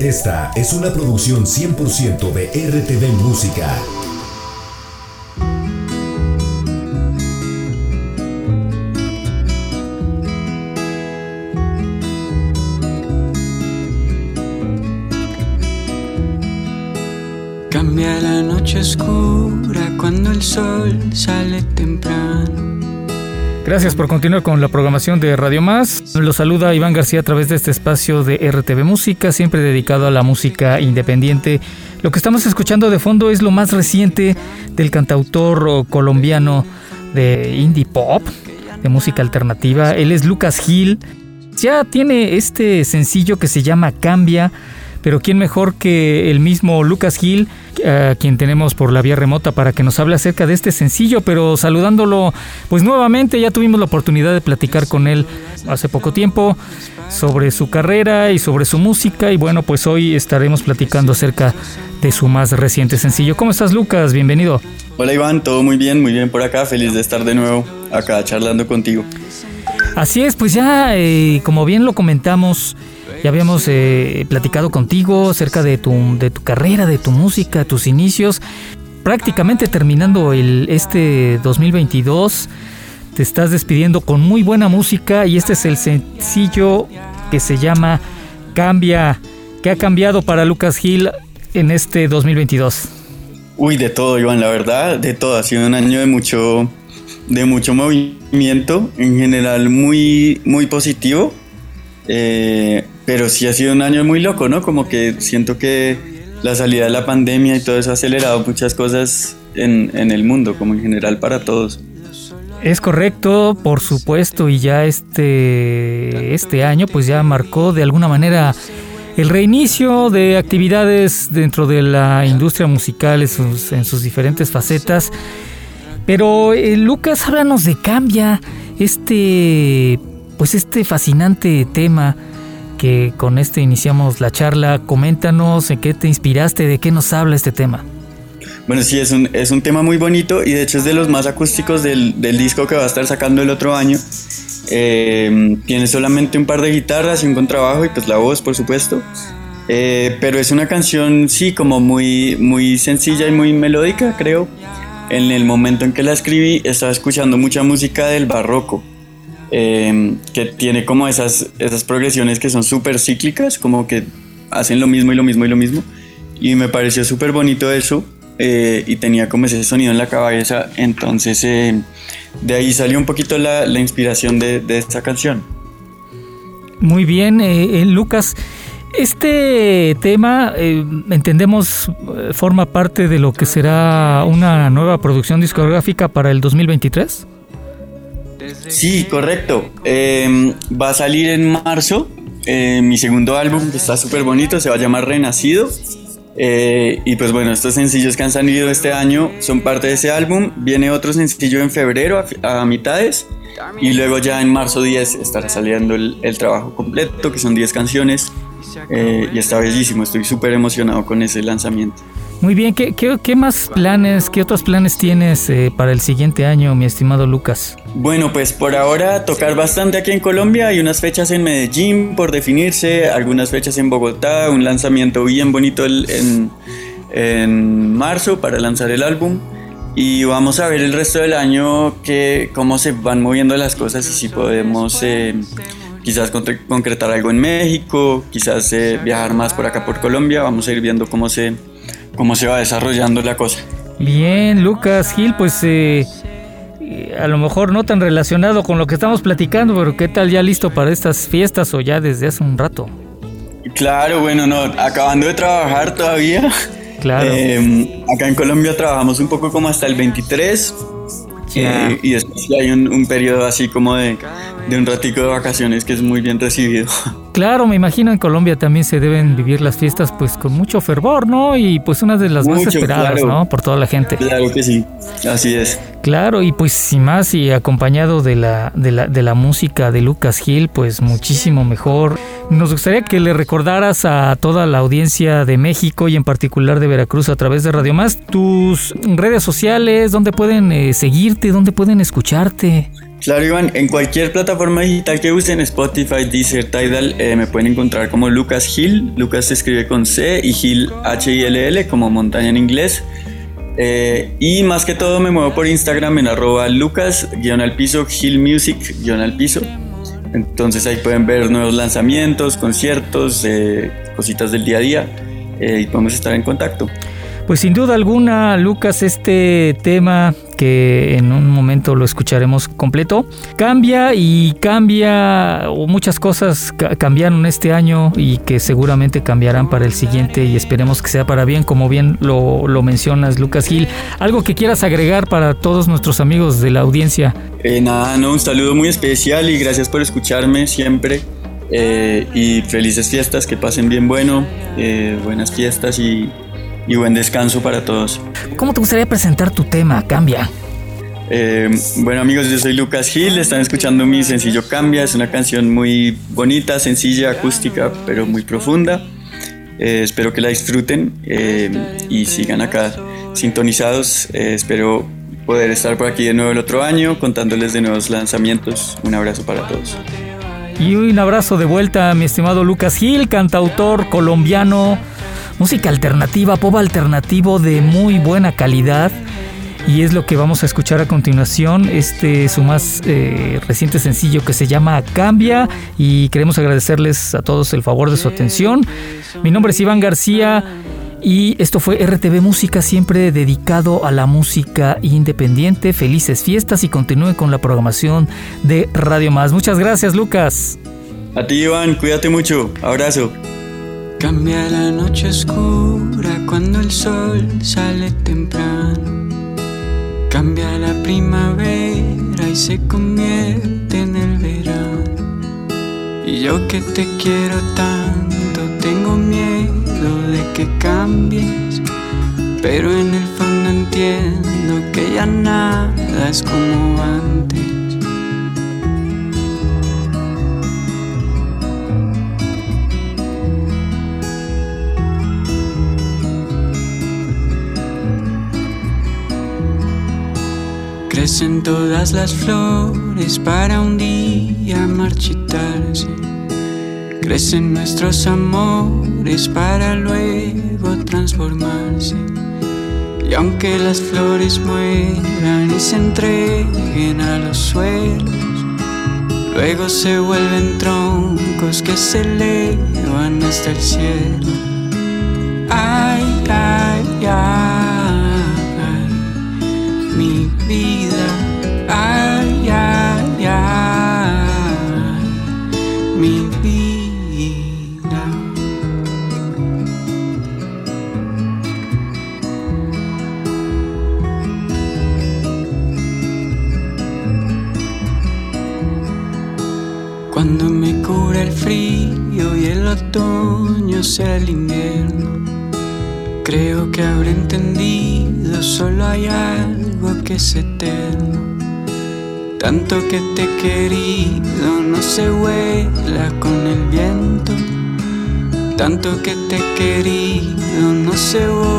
Esta es una producción 100% de RTV Música. Cambia la noche oscura cuando el sol sale temprano. Gracias por continuar con la programación de Radio Más. Los saluda Iván García a través de este espacio de RTV Música, siempre dedicado a la música independiente. Lo que estamos escuchando de fondo es lo más reciente del cantautor colombiano de indie pop, de música alternativa. Él es Lucas Gil. Ya tiene este sencillo que se llama Cambia pero quién mejor que el mismo Lucas Gil, a quien tenemos por la vía remota para que nos hable acerca de este sencillo, pero saludándolo pues nuevamente, ya tuvimos la oportunidad de platicar con él hace poco tiempo sobre su carrera y sobre su música y bueno, pues hoy estaremos platicando acerca de su más reciente sencillo. ¿Cómo estás Lucas? Bienvenido. Hola Iván, todo muy bien, muy bien por acá, feliz de estar de nuevo acá charlando contigo. Así es, pues ya eh, como bien lo comentamos, ya habíamos eh, platicado contigo acerca de tu, de tu carrera, de tu música, tus inicios. Prácticamente terminando el, este 2022, te estás despidiendo con muy buena música y este es el sencillo que se llama Cambia. ¿Qué ha cambiado para Lucas Gil en este 2022? Uy, de todo, Iván, la verdad, de todo. Ha sido un año de mucho, de mucho movimiento, en general muy, muy positivo. Eh, pero sí ha sido un año muy loco, ¿no? Como que siento que la salida de la pandemia y todo eso ha acelerado muchas cosas en, en el mundo, como en general para todos. Es correcto, por supuesto, y ya este, este año pues ya marcó de alguna manera el reinicio de actividades dentro de la industria musical en sus, en sus diferentes facetas. Pero eh, Lucas, háblanos de Cambia, este, pues este fascinante tema que con este iniciamos la charla. Coméntanos en qué te inspiraste, de qué nos habla este tema. Bueno, sí, es un, es un tema muy bonito y de hecho es de los más acústicos del, del disco que va a estar sacando el otro año. Eh, tiene solamente un par de guitarras y un contrabajo y pues la voz, por supuesto. Eh, pero es una canción, sí, como muy, muy sencilla y muy melódica, creo. En el momento en que la escribí, estaba escuchando mucha música del barroco. Em, que tiene como esas, esas progresiones que son súper cíclicas, como que hacen lo mismo y lo mismo y lo mismo. Y me pareció súper bonito eso eh, y tenía como ese sonido en la cabeza, entonces eh, de ahí salió un poquito la, la inspiración de, de, esta canción. Muy bien, eh, Lucas. Este tema, entendemos, forma parte de lo que será una nueva producción discográfica para el 2023. Sí, correcto. Em, va a salir en marzo eh, mi segundo álbum, que está súper bonito, se va a llamar Renacido. Eh, y pues bueno, estos sencillos que han salido este año son parte de ese álbum. Viene otro sencillo en febrero a, mitades. Y luego ya en marzo 10 estará saliendo el trabajo completo, que son 10 canciones. Eh, y está bellísimo, estoy súper emocionado con ese lanzamiento. Muy bien, ¿qué, qué, más planes, qué otros planes tienes eh, para el siguiente año, mi estimado Lucas? Bueno, pues por ahora tocar bastante aquí en Colombia, hay unas fechas en Medellín por definirse, algunas fechas en Bogotá, un lanzamiento bien bonito en, en marzo para lanzar el álbum. Y vamos a ver el resto del año que, cómo se van moviendo las cosas y si podemos eh, quizás concretar algo en México, quizás eh, viajar más por acá por Colombia. Vamos a ir viendo cómo se, cómo se va desarrollando la cosa. Bien, Lucas Gil, pues eh, a lo mejor no tan relacionado con lo que estamos platicando, pero ¿qué tal ya listo para estas fiestas o ya desde hace un rato? Claro, bueno, no, acabando de trabajar todavía. Claro. Eh, acá en Colombia trabajamos un poco como hasta el 23. Eh, y después hay un, un periodo así como de, de un ratico de vacaciones que es muy bien recibido. Claro, me imagino en Colombia también se deben vivir las fiestas pues con mucho fervor, ¿no? Y pues una de las más esperadas, ¿no? Por toda la gente. Claro que sí, así es. Claro, y pues sin más y acompañado de la, de la, de la música de Lucas Gil, pues muchísimo mejor. Nos gustaría que le recordaras a toda la audiencia de México y en particular de Veracruz a través de Radio Más tus redes sociales, dónde pueden eh, seguirte, dónde pueden escucharte. Claro, Iván, en cualquier plataforma digital que usen, Spotify, Deezer, Tidal, eh, me pueden encontrar como Lucas Hill. Lucas se escribe con C y Hill H-I-L-L, como montaña en inglés. Eh, y más que todo me muevo por Instagram en arroba lucas, guion al piso, Hill Music, guion al piso. Entonces ahí pueden ver nuevos lanzamientos, conciertos, eh, cositas del día a día y podemos estar en contacto. Pues sin duda alguna, Lucas, este tema que en un momento lo escucharemos completo, cambia y cambia, o muchas cosas cambiaron este año y que seguramente cambiarán para el siguiente y esperemos que sea para bien, como bien lo, mencionas, Lucas Gil. ¿Algo que quieras agregar para todos nuestros amigos de la audiencia? Eh, nada, no, un saludo muy especial y gracias por escucharme siempre. Eh, y felices fiestas, que pasen bien bueno, eh, buenas fiestas y y buen descanso para todos. ¿Cómo te gustaría presentar tu tema? Cambia. Eh, bueno amigos, yo soy Lucas Gil, están escuchando mi sencillo Cambia, es una canción muy bonita, sencilla, acústica, pero muy profunda. Eh, espero que la disfruten eh, y sigan acá sintonizados. espero poder estar por aquí de nuevo el otro año contándoles de nuevos lanzamientos. Un abrazo para todos. Y un abrazo de vuelta a mi estimado Lucas Gil, cantautor colombiano música alternativa, pop alternativo de muy buena calidad. Y es lo que vamos a escuchar a continuación. Este es su más eh, reciente sencillo que se llama Cambia. Y queremos agradecerles a todos el favor de su atención. Mi nombre es Iván García. Y esto fue RTV Música, siempre dedicado a la música independiente. Felices fiestas y continúe con la programación de Radio Más. Muchas gracias, Lucas. A ti, Iván, cuídate mucho. Abrazo. Cambia la noche oscura cuando el sol sale temprano. Cambia la primavera y se convierte en el verano. Y yo que te quiero tanto, tengo miedo de que cambies. Pero en el fondo entiendo que ya nada es como antes. Crecen todas las flores para un día marchitarse. Crecen nuestros amores para luego transformarse. Y aunque las flores mueran y se entreguen a los suelos, luego se vuelven troncos que se elevan hasta el cielo. Mi vida. Cuando me cura el frío y el otoño sea el invierno, creo que habré entendido, solo hay algo que es eterno. Tanto que te he querido no se vuela con el viento. Tanto que te he querido no se borra